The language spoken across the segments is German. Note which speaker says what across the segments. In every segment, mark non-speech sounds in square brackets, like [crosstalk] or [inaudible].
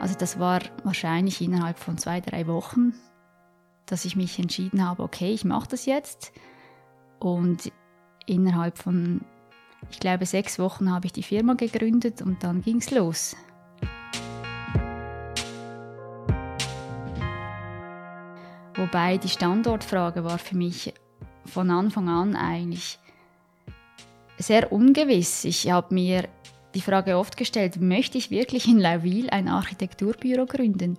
Speaker 1: Also das war wahrscheinlich innerhalb von zwei, drei Wochen, dass ich mich entschieden habe, okay, ich mache das jetzt. Und innerhalb von, ich glaube, sechs Wochen habe ich die Firma gegründet und dann ging es los. Wobei die Standortfrage war für mich von Anfang an eigentlich sehr ungewiss. Ich habe mir die Frage oft gestellt, möchte ich wirklich in Lauville ein Architekturbüro gründen?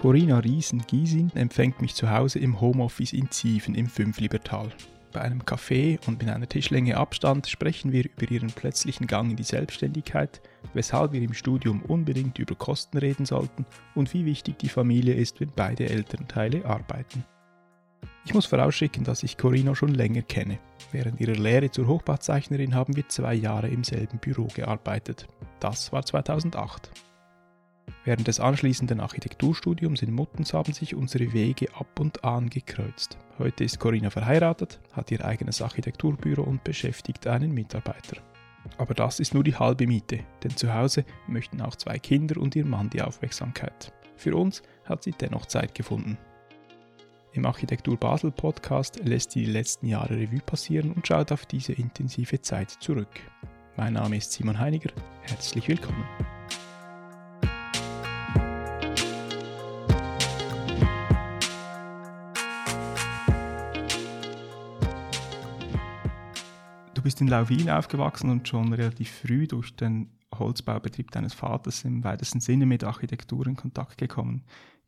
Speaker 2: Corinna Riesen-Giesin empfängt mich zu Hause im Homeoffice in Zieven im Fünflibertal. Bei einem Café und mit einer Tischlänge Abstand sprechen wir über ihren plötzlichen Gang in die Selbstständigkeit, weshalb wir im Studium unbedingt über Kosten reden sollten und wie wichtig die Familie ist, wenn beide Elternteile arbeiten. Ich muss vorausschicken, dass ich Corino schon länger kenne. Während ihrer Lehre zur Hochbauzeichnerin haben wir zwei Jahre im selben Büro gearbeitet. Das war 2008. Während des anschließenden Architekturstudiums in Muttens haben sich unsere Wege ab und an gekreuzt. Heute ist Corinna verheiratet, hat ihr eigenes Architekturbüro und beschäftigt einen Mitarbeiter. Aber das ist nur die halbe Miete, denn zu Hause möchten auch zwei Kinder und ihr Mann die Aufmerksamkeit. Für uns hat sie dennoch Zeit gefunden. Im Architektur Basel Podcast lässt die letzten Jahre Revue passieren und schaut auf diese intensive Zeit zurück. Mein Name ist Simon Heiniger, herzlich willkommen. Du bist in Lauville aufgewachsen und schon relativ früh durch den Holzbaubetrieb deines Vaters im weitesten Sinne mit Architektur in Kontakt gekommen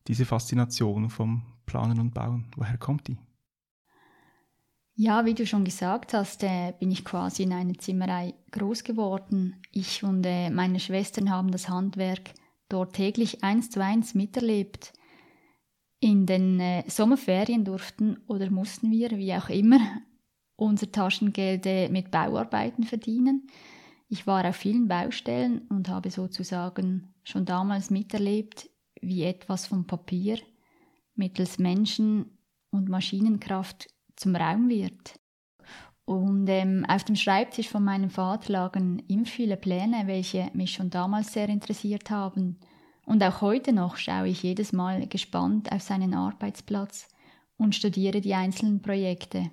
Speaker 2: diese Faszination vom Planen und Bauen? Woher kommt die?
Speaker 1: Ja, wie du schon gesagt hast, äh, bin ich quasi in einer Zimmerei groß geworden. Ich und äh, meine Schwestern haben das Handwerk dort täglich eins zu eins miterlebt. In den äh, Sommerferien durften oder mussten wir, wie auch immer, unser Taschengeld äh, mit Bauarbeiten verdienen. Ich war auf vielen Baustellen und habe sozusagen schon damals miterlebt, wie etwas vom Papier mittels Menschen- und Maschinenkraft zum Raum wird. Und ähm, auf dem Schreibtisch von meinem Vater lagen immer viele Pläne, welche mich schon damals sehr interessiert haben. Und auch heute noch schaue ich jedes Mal gespannt auf seinen Arbeitsplatz und studiere die einzelnen Projekte.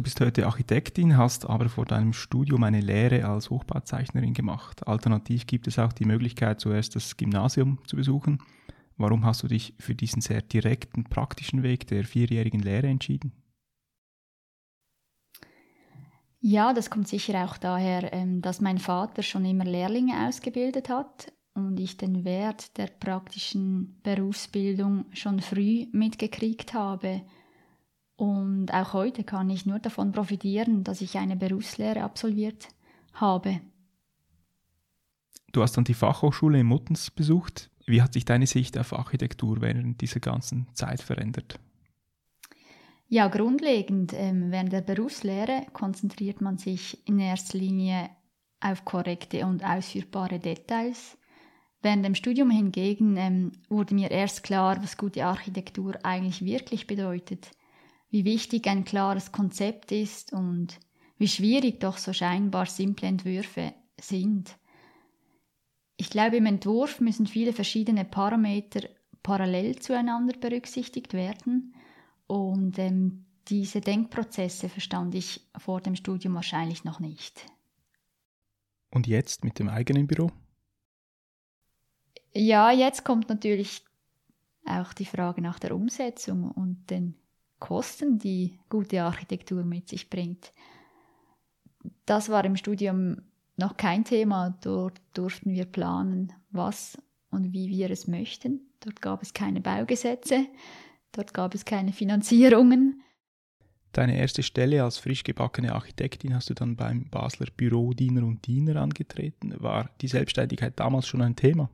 Speaker 2: Du bist heute Architektin, hast aber vor deinem Studium eine Lehre als Hochbauzeichnerin gemacht. Alternativ gibt es auch die Möglichkeit, zuerst das Gymnasium zu besuchen. Warum hast du dich für diesen sehr direkten, praktischen Weg der vierjährigen Lehre entschieden?
Speaker 1: Ja, das kommt sicher auch daher, ähm, dass mein Vater schon immer Lehrlinge ausgebildet hat und ich den Wert der praktischen Berufsbildung schon früh mitgekriegt habe. Und auch heute kann ich nur davon profitieren, dass ich eine Berufslehre absolviert habe.
Speaker 2: Du hast dann die Fachhochschule in Muttens besucht. Wie hat sich deine Sicht auf Architektur während dieser ganzen Zeit verändert?
Speaker 1: Ja, grundlegend. Ähm, während der Berufslehre konzentriert man sich in erster Linie auf korrekte und ausführbare Details. Während dem Studium hingegen ähm, wurde mir erst klar, was gute Architektur eigentlich wirklich bedeutet wie wichtig ein klares Konzept ist und wie schwierig doch so scheinbar simple Entwürfe sind. Ich glaube, im Entwurf müssen viele verschiedene Parameter parallel zueinander berücksichtigt werden und ähm, diese Denkprozesse verstand ich vor dem Studium wahrscheinlich noch nicht.
Speaker 2: Und jetzt mit dem eigenen Büro?
Speaker 1: Ja, jetzt kommt natürlich auch die Frage nach der Umsetzung und den Kosten, die gute Architektur mit sich bringt. Das war im Studium noch kein Thema. Dort durften wir planen, was und wie wir es möchten. Dort gab es keine Baugesetze, dort gab es keine Finanzierungen.
Speaker 2: Deine erste Stelle als frisch gebackene Architektin hast du dann beim Basler Büro Diener und Diener angetreten. War die Selbstständigkeit damals schon ein Thema?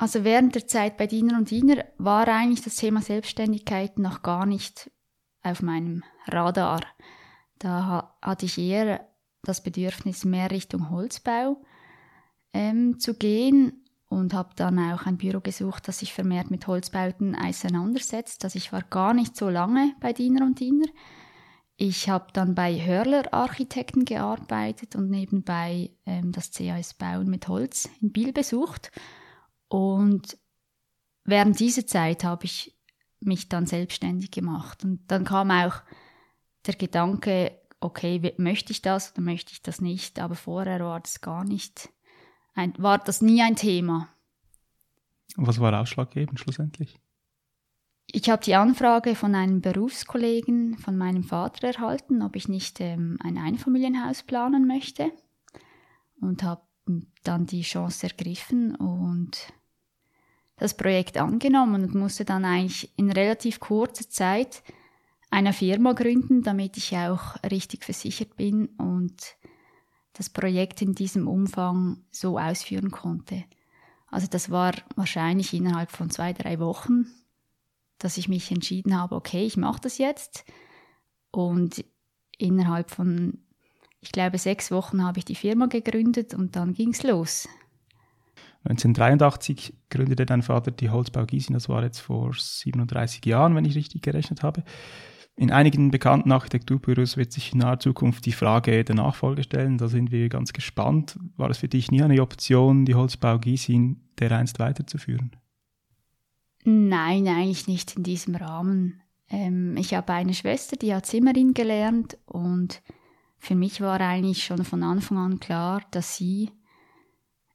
Speaker 1: Also während der Zeit bei Diener und Diener war eigentlich das Thema Selbstständigkeit noch gar nicht auf meinem Radar. Da hatte ich eher das Bedürfnis, mehr Richtung Holzbau ähm, zu gehen und habe dann auch ein Büro gesucht, das sich vermehrt mit Holzbauten auseinandersetzt. Also ich war gar nicht so lange bei Diener und Diener. ich habe dann bei Hörler Architekten gearbeitet und nebenbei ähm, das CAS Bauen mit Holz in Biel besucht. Und während dieser Zeit habe ich mich dann selbstständig gemacht. Und dann kam auch der Gedanke, okay, möchte ich das oder möchte ich das nicht? Aber vorher war das gar nicht, ein, war das nie ein Thema.
Speaker 2: Und was war ausschlaggebend schlussendlich?
Speaker 1: Ich habe die Anfrage von einem Berufskollegen von meinem Vater erhalten, ob ich nicht ähm, ein Einfamilienhaus planen möchte und habe dann die Chance ergriffen und das Projekt angenommen und musste dann eigentlich in relativ kurzer Zeit eine Firma gründen, damit ich auch richtig versichert bin und das Projekt in diesem Umfang so ausführen konnte. Also das war wahrscheinlich innerhalb von zwei, drei Wochen dass ich mich entschieden habe, okay, ich mache das jetzt. Und innerhalb von, ich glaube, sechs Wochen habe ich die Firma gegründet und dann ging es los.
Speaker 2: 1983 gründete dein Vater die Holzbau Gießen, das war jetzt vor 37 Jahren, wenn ich richtig gerechnet habe. In einigen bekannten Architekturbüros wird sich in naher Zukunft die Frage der Nachfolge stellen. Da sind wir ganz gespannt. War es für dich nie eine Option, die Holzbau Gießen dereinst weiterzuführen?
Speaker 1: Nein, eigentlich nicht in diesem Rahmen. Ähm, ich habe eine Schwester, die hat Zimmerin gelernt und für mich war eigentlich schon von Anfang an klar, dass sie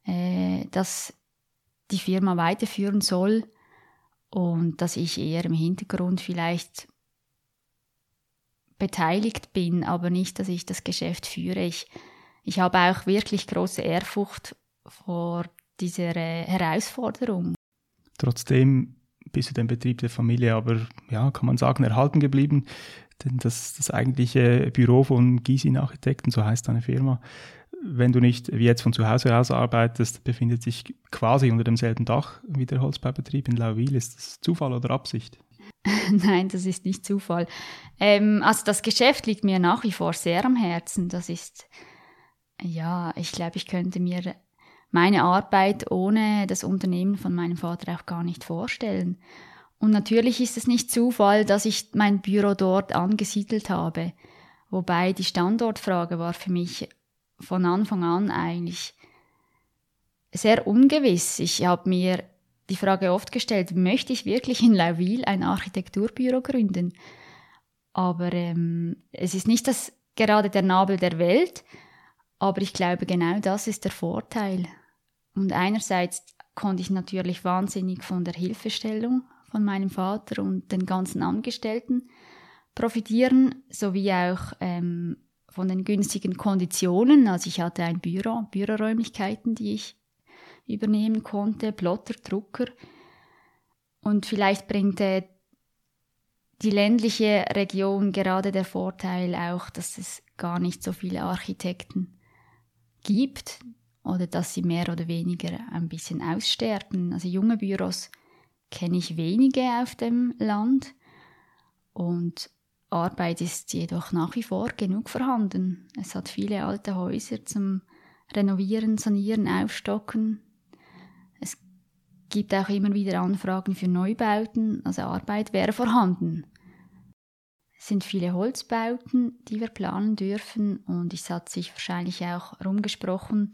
Speaker 1: äh, dass die Firma weiterführen soll und dass ich eher im Hintergrund vielleicht beteiligt bin, aber nicht, dass ich das Geschäft führe. Ich, ich habe auch wirklich große Ehrfurcht vor dieser äh, Herausforderung.
Speaker 2: Trotzdem bist du dem Betrieb der Familie aber, ja, kann man sagen, erhalten geblieben. Denn das, das eigentliche Büro von Gysin Architekten, so heißt deine Firma, wenn du nicht wie jetzt von zu Hause aus arbeitest, befindet sich quasi unter demselben Dach wie der Holzbaubetrieb in Lauwil. Ist das Zufall oder Absicht? [laughs]
Speaker 1: Nein, das ist nicht Zufall. Ähm, also das Geschäft liegt mir nach wie vor sehr am Herzen. Das ist, ja, ich glaube, ich könnte mir meine Arbeit ohne das Unternehmen von meinem Vater auch gar nicht vorstellen. Und natürlich ist es nicht Zufall, dass ich mein Büro dort angesiedelt habe. Wobei die Standortfrage war für mich von Anfang an eigentlich sehr ungewiss. Ich habe mir die Frage oft gestellt, möchte ich wirklich in Lauwil ein Architekturbüro gründen? Aber ähm, es ist nicht das gerade der Nabel der Welt, aber ich glaube, genau das ist der Vorteil. Und einerseits konnte ich natürlich wahnsinnig von der Hilfestellung von meinem Vater und den ganzen Angestellten profitieren, sowie auch ähm, von den günstigen Konditionen. Also ich hatte ein Büro, Büroräumlichkeiten, die ich übernehmen konnte, Plotter, Drucker. Und vielleicht bringt äh, die ländliche Region gerade der Vorteil auch, dass es gar nicht so viele Architekten gibt, oder dass sie mehr oder weniger ein bisschen aussterben. Also junge Büros kenne ich wenige auf dem Land und Arbeit ist jedoch nach wie vor genug vorhanden. Es hat viele alte Häuser zum Renovieren, Sanieren, Aufstocken. Es gibt auch immer wieder Anfragen für Neubauten, also Arbeit wäre vorhanden. Es sind viele Holzbauten, die wir planen dürfen und es hat sich wahrscheinlich auch rumgesprochen,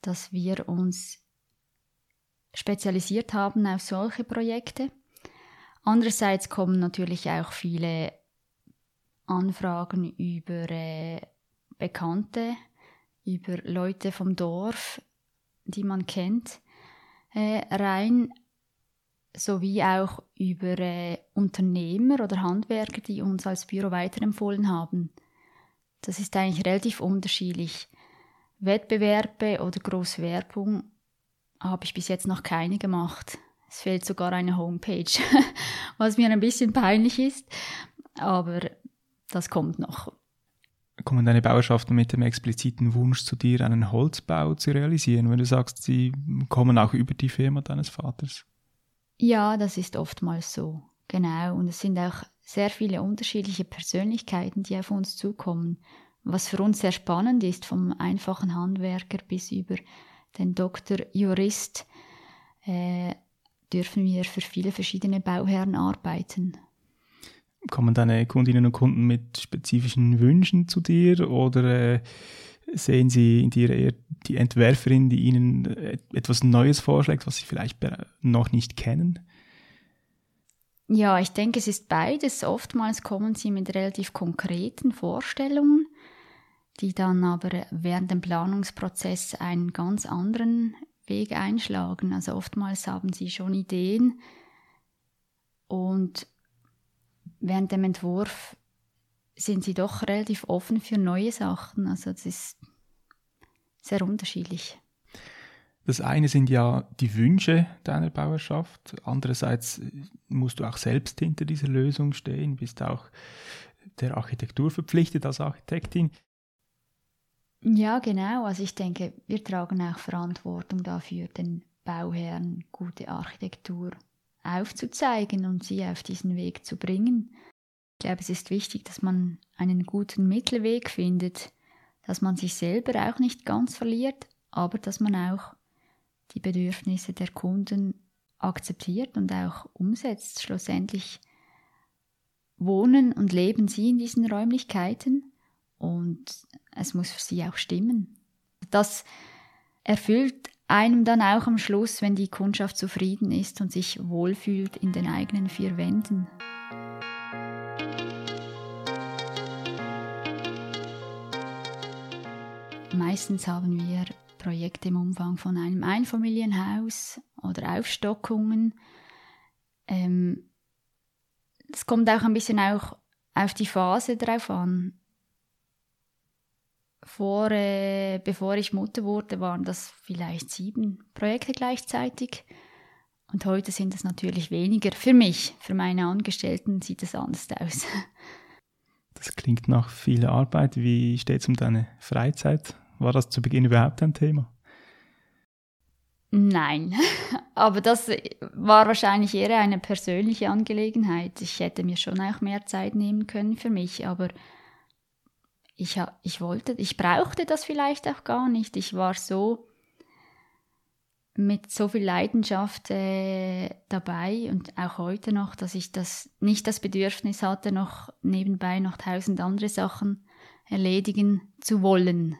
Speaker 1: dass wir uns spezialisiert haben auf solche Projekte. Andererseits kommen natürlich auch viele Anfragen über äh, Bekannte, über Leute vom Dorf, die man kennt, äh, rein, sowie auch über äh, Unternehmer oder Handwerker, die uns als Büro weiterempfohlen haben. Das ist eigentlich relativ unterschiedlich. Wettbewerbe oder große Werbung habe ich bis jetzt noch keine gemacht. Es fehlt sogar eine Homepage, [laughs] was mir ein bisschen peinlich ist, aber das kommt noch.
Speaker 2: Kommen deine Bauerschaften mit dem expliziten Wunsch zu dir, einen Holzbau zu realisieren, wenn du sagst, sie kommen auch über die Firma deines Vaters?
Speaker 1: Ja, das ist oftmals so. Genau. Und es sind auch sehr viele unterschiedliche Persönlichkeiten, die auf uns zukommen was für uns sehr spannend ist, vom einfachen Handwerker bis über den Doktor Jurist, äh, dürfen wir für viele verschiedene Bauherren arbeiten.
Speaker 2: Kommen deine Kundinnen und Kunden mit spezifischen Wünschen zu dir oder äh, sehen sie in dir eher die Entwerferin, die ihnen äh, etwas Neues vorschlägt, was sie vielleicht noch nicht kennen?
Speaker 1: Ja, ich denke, es ist beides. Oftmals kommen sie mit relativ konkreten Vorstellungen, die dann aber während dem Planungsprozess einen ganz anderen Weg einschlagen. Also oftmals haben sie schon Ideen und während dem Entwurf sind sie doch relativ offen für neue Sachen. Also das ist sehr unterschiedlich.
Speaker 2: Das eine sind ja die Wünsche deiner Bauerschaft. Andererseits musst du auch selbst hinter dieser Lösung stehen, bist auch der Architektur verpflichtet als Architektin.
Speaker 1: Ja, genau. Also ich denke, wir tragen auch Verantwortung dafür, den Bauherren gute Architektur aufzuzeigen und sie auf diesen Weg zu bringen. Ich glaube, es ist wichtig, dass man einen guten Mittelweg findet, dass man sich selber auch nicht ganz verliert, aber dass man auch die Bedürfnisse der Kunden akzeptiert und auch umsetzt. Schlussendlich wohnen und leben sie in diesen Räumlichkeiten und es muss für sie auch stimmen. Das erfüllt einem dann auch am Schluss, wenn die Kundschaft zufrieden ist und sich wohlfühlt in den eigenen vier Wänden. Meistens haben wir Projekte im Umfang von einem Einfamilienhaus oder Aufstockungen. Ähm, es kommt auch ein bisschen auch auf die Phase drauf an. Vor, äh, bevor ich Mutter wurde, waren das vielleicht sieben Projekte gleichzeitig. Und heute sind es natürlich weniger. Für mich, für meine Angestellten sieht es anders aus.
Speaker 2: Das klingt nach viel Arbeit. Wie steht es um deine Freizeit? War das zu Beginn überhaupt ein Thema?
Speaker 1: Nein, [laughs] aber das war wahrscheinlich eher eine persönliche Angelegenheit. Ich hätte mir schon auch mehr Zeit nehmen können für mich, aber ich, ich wollte, ich brauchte das vielleicht auch gar nicht. Ich war so mit so viel Leidenschaft äh, dabei und auch heute noch, dass ich das nicht das Bedürfnis hatte, noch nebenbei noch tausend andere Sachen erledigen zu wollen.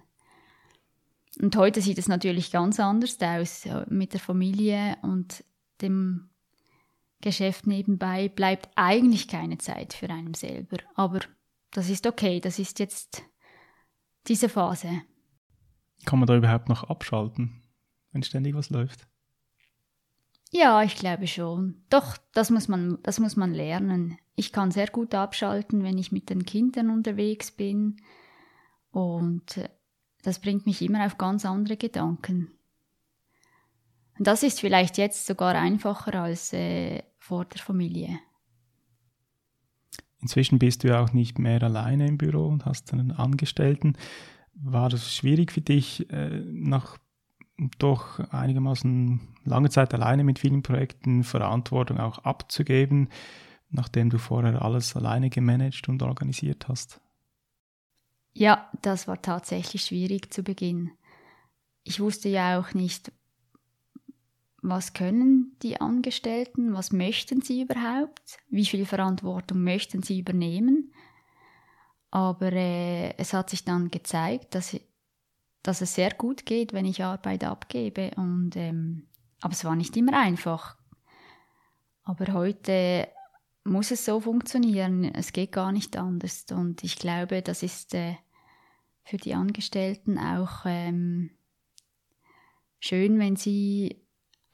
Speaker 1: Und heute sieht es natürlich ganz anders aus. Mit der Familie und dem Geschäft nebenbei bleibt eigentlich keine Zeit für einen selber. Aber das ist okay, das ist jetzt diese Phase.
Speaker 2: Kann man da überhaupt noch abschalten, wenn ständig was läuft?
Speaker 1: Ja, ich glaube schon. Doch, das muss man, das muss man lernen. Ich kann sehr gut abschalten, wenn ich mit den Kindern unterwegs bin. Und das bringt mich immer auf ganz andere Gedanken. Und das ist vielleicht jetzt sogar einfacher als äh, vor der Familie.
Speaker 2: Inzwischen bist du ja auch nicht mehr alleine im Büro und hast einen Angestellten. War das schwierig für dich, äh, nach doch einigermaßen lange Zeit alleine mit vielen Projekten Verantwortung auch abzugeben, nachdem du vorher alles alleine gemanagt und organisiert hast?
Speaker 1: Ja, das war tatsächlich schwierig zu Beginn. Ich wusste ja auch nicht, was können die Angestellten, was möchten sie überhaupt, wie viel Verantwortung möchten sie übernehmen. Aber äh, es hat sich dann gezeigt, dass, dass es sehr gut geht, wenn ich Arbeit abgebe. Und, ähm, aber es war nicht immer einfach. Aber heute muss es so funktionieren. Es geht gar nicht anders. Und ich glaube, das ist äh, für die Angestellten auch ähm, schön, wenn sie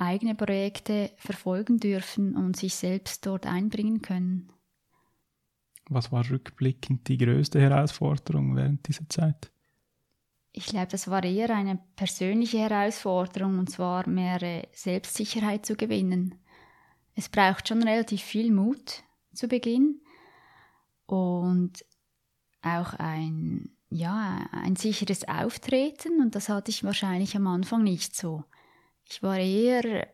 Speaker 1: eigene Projekte verfolgen dürfen und sich selbst dort einbringen können.
Speaker 2: Was war rückblickend die größte Herausforderung während dieser Zeit?
Speaker 1: Ich glaube, das war eher eine persönliche Herausforderung und zwar mehr Selbstsicherheit zu gewinnen. Es braucht schon relativ viel Mut zu Beginn und auch ein ja, ein sicheres Auftreten und das hatte ich wahrscheinlich am Anfang nicht so. Ich war eher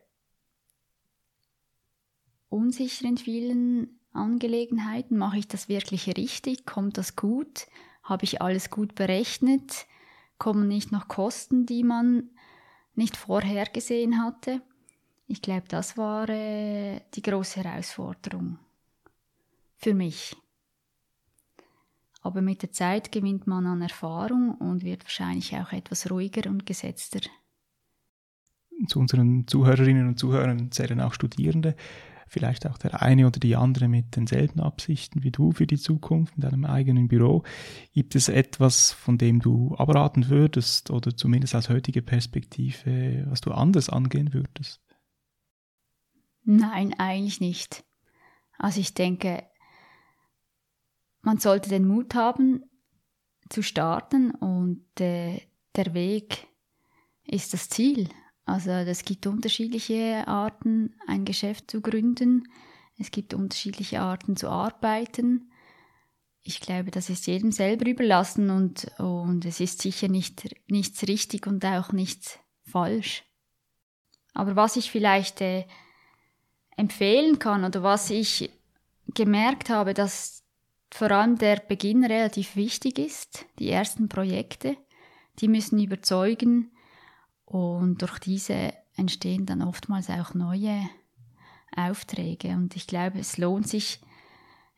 Speaker 1: unsicher in vielen Angelegenheiten. Mache ich das wirklich richtig? Kommt das gut? Habe ich alles gut berechnet? Kommen nicht noch Kosten, die man nicht vorhergesehen hatte? Ich glaube, das war äh, die große Herausforderung für mich. aber mit der Zeit gewinnt man an Erfahrung und wird wahrscheinlich auch etwas ruhiger und gesetzter.
Speaker 2: Zu unseren Zuhörerinnen und Zuhörern zählen auch Studierende, vielleicht auch der eine oder die andere mit denselben Absichten wie du für die Zukunft in deinem eigenen Büro. Gibt es etwas, von dem du abraten würdest oder zumindest aus heutiger Perspektive, was du anders angehen würdest?
Speaker 1: Nein, eigentlich nicht. Also ich denke, man sollte den Mut haben zu starten und äh, der Weg ist das Ziel. Also es gibt unterschiedliche Arten, ein Geschäft zu gründen. Es gibt unterschiedliche Arten zu arbeiten. Ich glaube, das ist jedem selber überlassen und, und es ist sicher nicht, nichts richtig und auch nichts falsch. Aber was ich vielleicht äh, empfehlen kann oder was ich gemerkt habe, dass vor allem der Beginn relativ wichtig ist, die ersten Projekte, die müssen überzeugen und durch diese entstehen dann oftmals auch neue Aufträge und ich glaube, es lohnt sich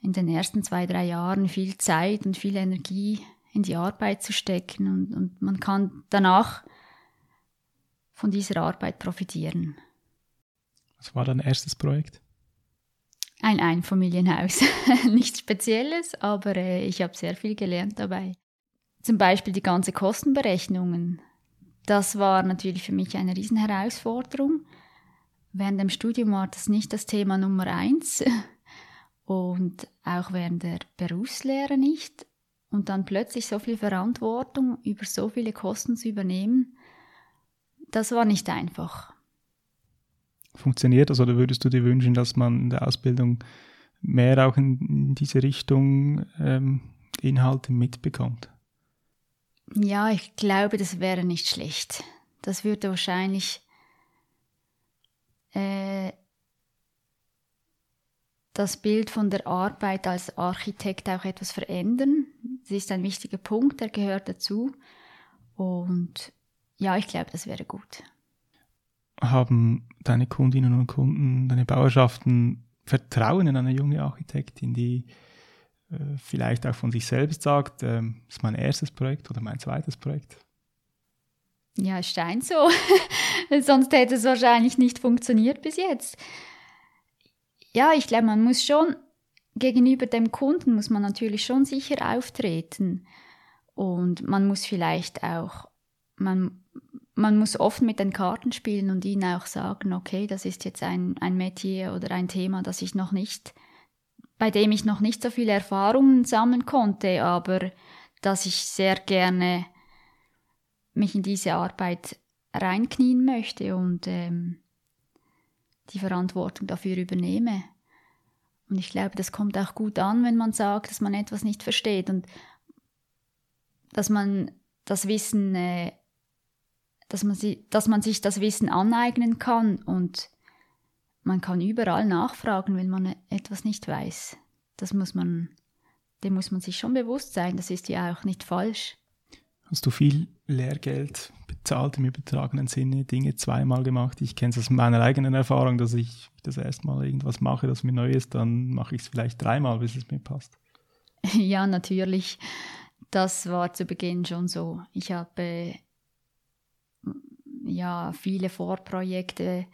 Speaker 1: in den ersten zwei, drei Jahren viel Zeit und viel Energie in die Arbeit zu stecken und, und man kann danach von dieser Arbeit profitieren.
Speaker 2: Was war dein erstes Projekt?
Speaker 1: Ein Einfamilienhaus. [laughs] Nichts Spezielles, aber äh, ich habe sehr viel gelernt dabei. Zum Beispiel die ganze Kostenberechnungen. Das war natürlich für mich eine Riesenherausforderung. Während dem Studium war das nicht das Thema Nummer eins [laughs] und auch während der Berufslehre nicht. Und dann plötzlich so viel Verantwortung über so viele Kosten zu übernehmen, das war nicht einfach.
Speaker 2: Funktioniert das oder würdest du dir wünschen, dass man in der Ausbildung mehr auch in, diese Richtung ähm, Inhalte mitbekommt?
Speaker 1: Ja, ich glaube, das wäre nicht schlecht. Das würde wahrscheinlich äh, das Bild von der Arbeit als Architekt auch etwas verändern. Das ist ein wichtiger Punkt, der gehört dazu. Und ja, ich glaube, das wäre gut
Speaker 2: haben deine Kundinnen und Kunden, deine Bauerschaften Vertrauen in eine junge Architektin, die vielleicht auch von sich selbst sagt, äh, das ist mein erstes Projekt oder mein zweites Projekt?
Speaker 1: Ja, es scheint so. [laughs] Sonst hätte es wahrscheinlich nicht funktioniert bis jetzt. Ja, ich glaube, man muss schon gegenüber dem Kunden muss man natürlich schon sicher auftreten und man muss vielleicht auch man man muss oft mit den Karten spielen und ihnen auch sagen, okay, das ist jetzt ein, ein Metier oder ein Thema, das ich noch nicht, bei dem ich noch nicht so viele Erfahrungen sammeln konnte, aber dass ich sehr gerne mich in diese Arbeit reinknien möchte und ähm, die Verantwortung dafür übernehme. Und ich glaube, das kommt auch gut an, wenn man sagt, dass man etwas nicht versteht und dass man das Wissen äh, dass man, sie, dass man sich das Wissen aneignen kann und man kann überall nachfragen, wenn man etwas nicht weiß. Das muss man, dem muss man sich schon bewusst sein. Das ist ja auch nicht falsch.
Speaker 2: Hast du viel Lehrgeld bezahlt im übertragenen Sinne, Dinge zweimal gemacht? Ich kenne es aus meiner eigenen Erfahrung, dass ich das erstmal irgendwas mache, das mir neu ist, dann mache ich es vielleicht dreimal, bis es mir passt. [laughs]
Speaker 1: Ja, natürlich. Das war zu Beginn schon so. Ich habe ja viele Vorprojekte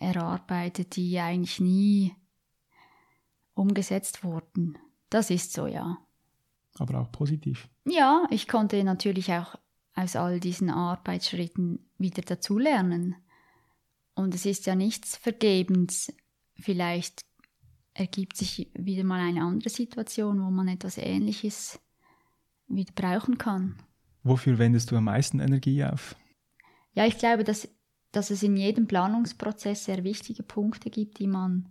Speaker 1: erarbeitet, die eigentlich nie umgesetzt wurden. Das ist so, ja.
Speaker 2: Aber auch positiv.
Speaker 1: Ja, ich konnte natürlich auch aus all diesen Arbeitsschritten wieder dazulernen. Und es ist ja nichts vergebens. Vielleicht ergibt sich wieder mal eine andere Situation, wo man etwas Ähnliches wieder brauchen kann.
Speaker 2: Wofür wendest du am meisten Energie auf?
Speaker 1: ja, ich glaube, dass, dass es in jedem Planungsprozess sehr wichtige Punkte gibt, die man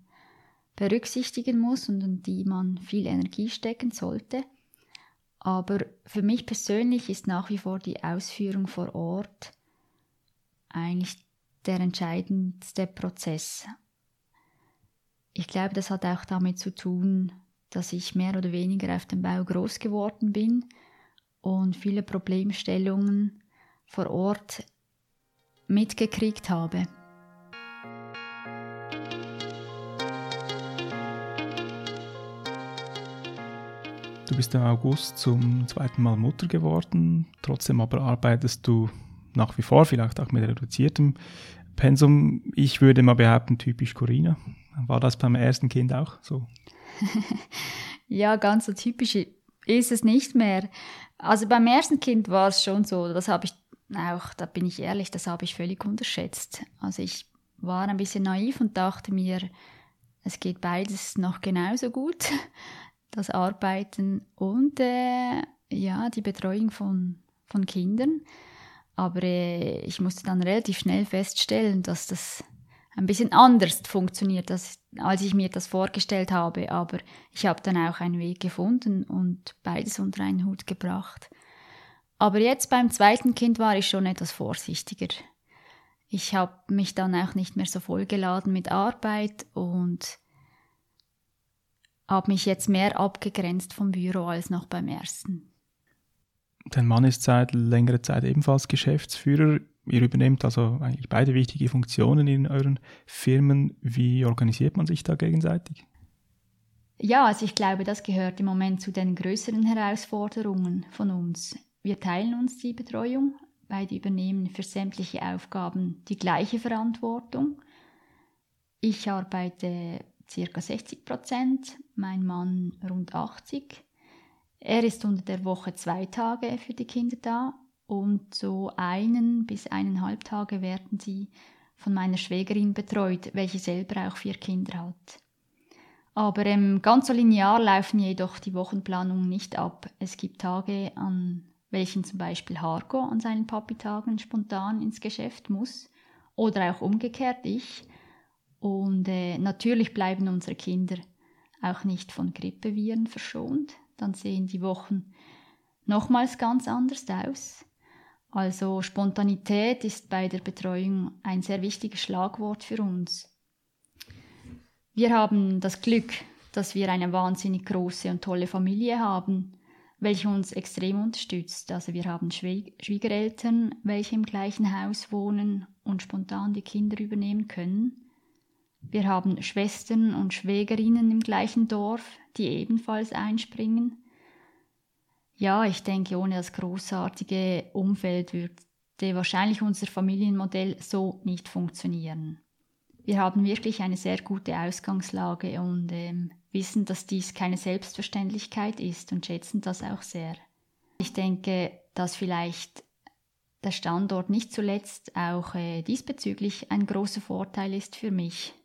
Speaker 1: berücksichtigen muss und in die man viel Energie stecken sollte. Aber für mich persönlich ist nach wie vor die Ausführung vor Ort eigentlich der entscheidendste Prozess. Ich glaube, das hat auch damit zu tun, dass ich mehr oder weniger auf dem Bau groß geworden bin und viele Problemstellungen vor Ort mitgekriegt habe.
Speaker 2: Du bist im August zum zweiten Mal Mutter geworden, trotzdem aber arbeitest du nach wie vor, vielleicht auch mit reduziertem Pensum. Ich würde mal behaupten, typisch Corinna. War das beim ersten Kind auch so? [laughs]
Speaker 1: ja, ganz so typisch ist es nicht mehr. Also beim ersten Kind war es schon so, das habe ich auch, da bin ich ehrlich, das habe ich völlig unterschätzt. Also ich war ein bisschen naiv und dachte mir, es geht beides noch genauso gut, [laughs] das Arbeiten und äh, ja, die Betreuung von, von Kindern. Aber äh, ich musste dann relativ schnell feststellen, dass das ein bisschen anders funktioniert, als, als ich mir das vorgestellt habe. Aber ich habe dann auch einen Weg gefunden und beides unter einen Hut gebracht. Aber jetzt beim zweiten Kind war ich schon etwas vorsichtiger. Ich habe mich dann auch nicht mehr so vollgeladen mit Arbeit und habe mich jetzt mehr abgegrenzt vom Büro als noch beim ersten.
Speaker 2: Dein Mann ist seit längerer Zeit ebenfalls Geschäftsführer. Ihr übernehmt also eigentlich beide wichtige Funktionen in euren Firmen. Wie organisiert man sich da gegenseitig?
Speaker 1: Ja, also ich glaube, das gehört im Moment zu den größeren Herausforderungen von uns. Wir teilen uns die Betreuung, beide übernehmen für sämtliche Aufgaben die gleiche Verantwortung. Ich arbeite ca. 60 Prozent, mein Mann rund 80. Er ist unter der Woche zwei Tage für die Kinder da und so einen bis eineinhalb Tage werden sie von meiner Schwägerin betreut, welche selber auch vier Kinder hat. Aber ähm, ganz so linear laufen jedoch die Wochenplanungen nicht ab. Es gibt Tage, an welchen zum Beispiel Harko an seinen Papi-Tagen spontan ins Geschäft muss oder auch umgekehrt ich. Und äh, natürlich bleiben unsere Kinder auch nicht von Grippeviren verschont dann sehen die Wochen nochmals ganz anders aus. Also Spontanität ist bei der Betreuung ein sehr wichtiges Schlagwort für uns. Wir haben das Glück, dass wir eine wahnsinnig große und tolle Familie haben, welche uns extrem unterstützt. Also wir haben Schwiegereltern, welche im gleichen Haus wohnen und spontan die Kinder übernehmen können. Wir haben Schwestern und Schwägerinnen im gleichen Dorf, die ebenfalls einspringen. Ja, ich denke, ohne das großartige Umfeld würde wahrscheinlich unser Familienmodell so nicht funktionieren. Wir haben wirklich eine sehr gute Ausgangslage und ähm, wissen, dass dies keine Selbstverständlichkeit ist und schätzen das auch sehr. Ich denke, dass vielleicht der Standort nicht zuletzt auch äh, diesbezüglich ein großer Vorteil ist für mich.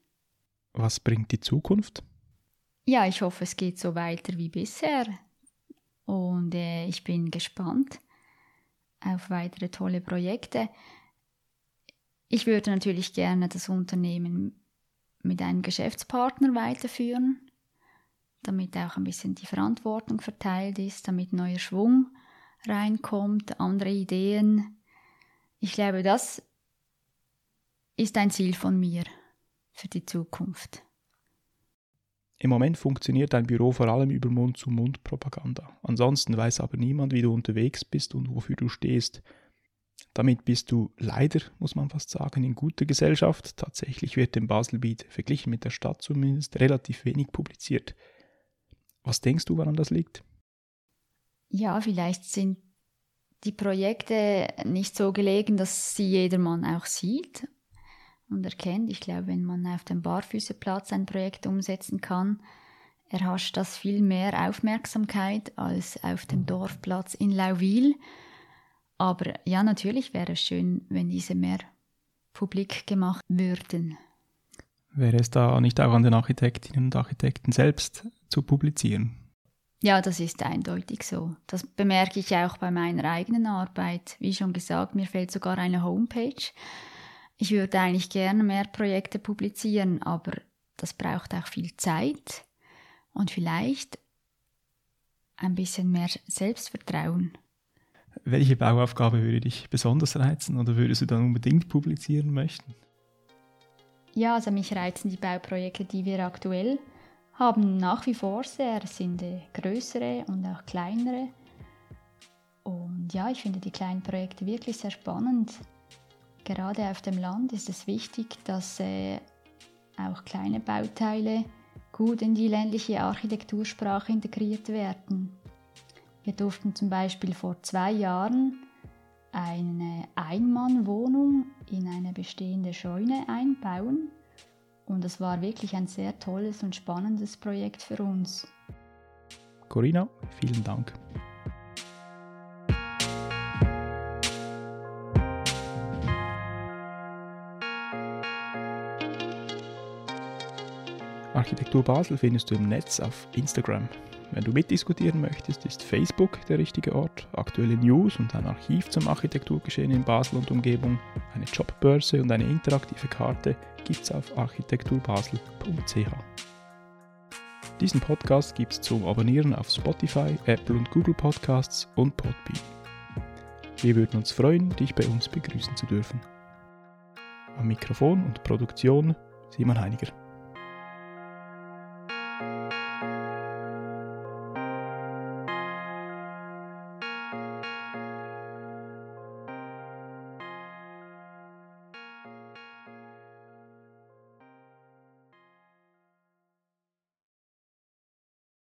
Speaker 2: Was bringt die Zukunft?
Speaker 1: Ja, ich hoffe, es geht so weiter wie bisher. Und äh, ich bin gespannt auf weitere tolle Projekte. Ich würde natürlich gerne das Unternehmen mit einem Geschäftspartner weiterführen, damit auch ein bisschen die Verantwortung verteilt ist, damit neuer Schwung reinkommt, andere Ideen. Ich glaube, das ist ein Ziel von mir für die Zukunft.
Speaker 2: Im Moment funktioniert dein Büro vor allem über Mund-zu-Mund-Propaganda. Ansonsten weiß aber niemand, wie du unterwegs bist und wofür du stehst. Damit bist du leider, muss man fast sagen, in guter Gesellschaft. Tatsächlich wird im Baselbiet, verglichen mit der Stadt zumindest, relativ wenig publiziert. Was denkst du, woran das liegt?
Speaker 1: Ja, vielleicht sind die Projekte nicht so gelegen, dass sie jedermann auch sieht und erkennt. Ich glaube, wenn man auf dem Barfüßerplatz ein Projekt umsetzen kann, erhascht das viel mehr Aufmerksamkeit als auf dem Dorfplatz in Lauwil. Aber ja, natürlich wäre es schön, wenn diese mehr publik gemacht würden.
Speaker 2: Wäre es da nicht auch an den Architektinnen und Architekten selbst zu publizieren?
Speaker 1: Ja, das ist eindeutig so. Das bemerke ich auch bei meiner eigenen Arbeit. Wie schon gesagt, mir fehlt sogar eine Homepage ich würde eigentlich gerne mehr Projekte publizieren, aber das braucht auch viel Zeit und vielleicht ein bisschen mehr Selbstvertrauen.
Speaker 2: Welche Bauaufgabe würde dich besonders reizen oder würdest du dann unbedingt publizieren möchten?
Speaker 1: Ja, also mich reizen die Bauprojekte, die wir aktuell haben, nach wie vor sehr. Es sind äh, größere und auch kleinere. Und ja, ich finde die kleinen Projekte wirklich sehr spannend. Gerade auf dem Land ist es wichtig, dass äh, auch kleine Bauteile gut in die ländliche Architektursprache integriert werden. Wir durften zum Beispiel vor zwei Jahren eine Einmannwohnung in eine bestehende Scheune einbauen und es war wirklich ein sehr tolles und spannendes Projekt für uns.
Speaker 2: Corinna, vielen Dank. Architektur Basel findest du im Netz auf Instagram. Wenn du mitdiskutieren möchtest, ist Facebook der richtige Ort. Aktuelle News und ein Archiv zum Architekturgeschehen in Basel und Umgebung, eine Jobbörse und eine interaktive Karte gibt's auf architekturbasel.ch. Diesen Podcast gibt's zum Abonnieren auf Spotify, Apple und Google Podcasts und Podbean. Wir würden uns freuen, dich bei uns begrüßen zu dürfen. Am Mikrofon und Produktion Simon Heiniger.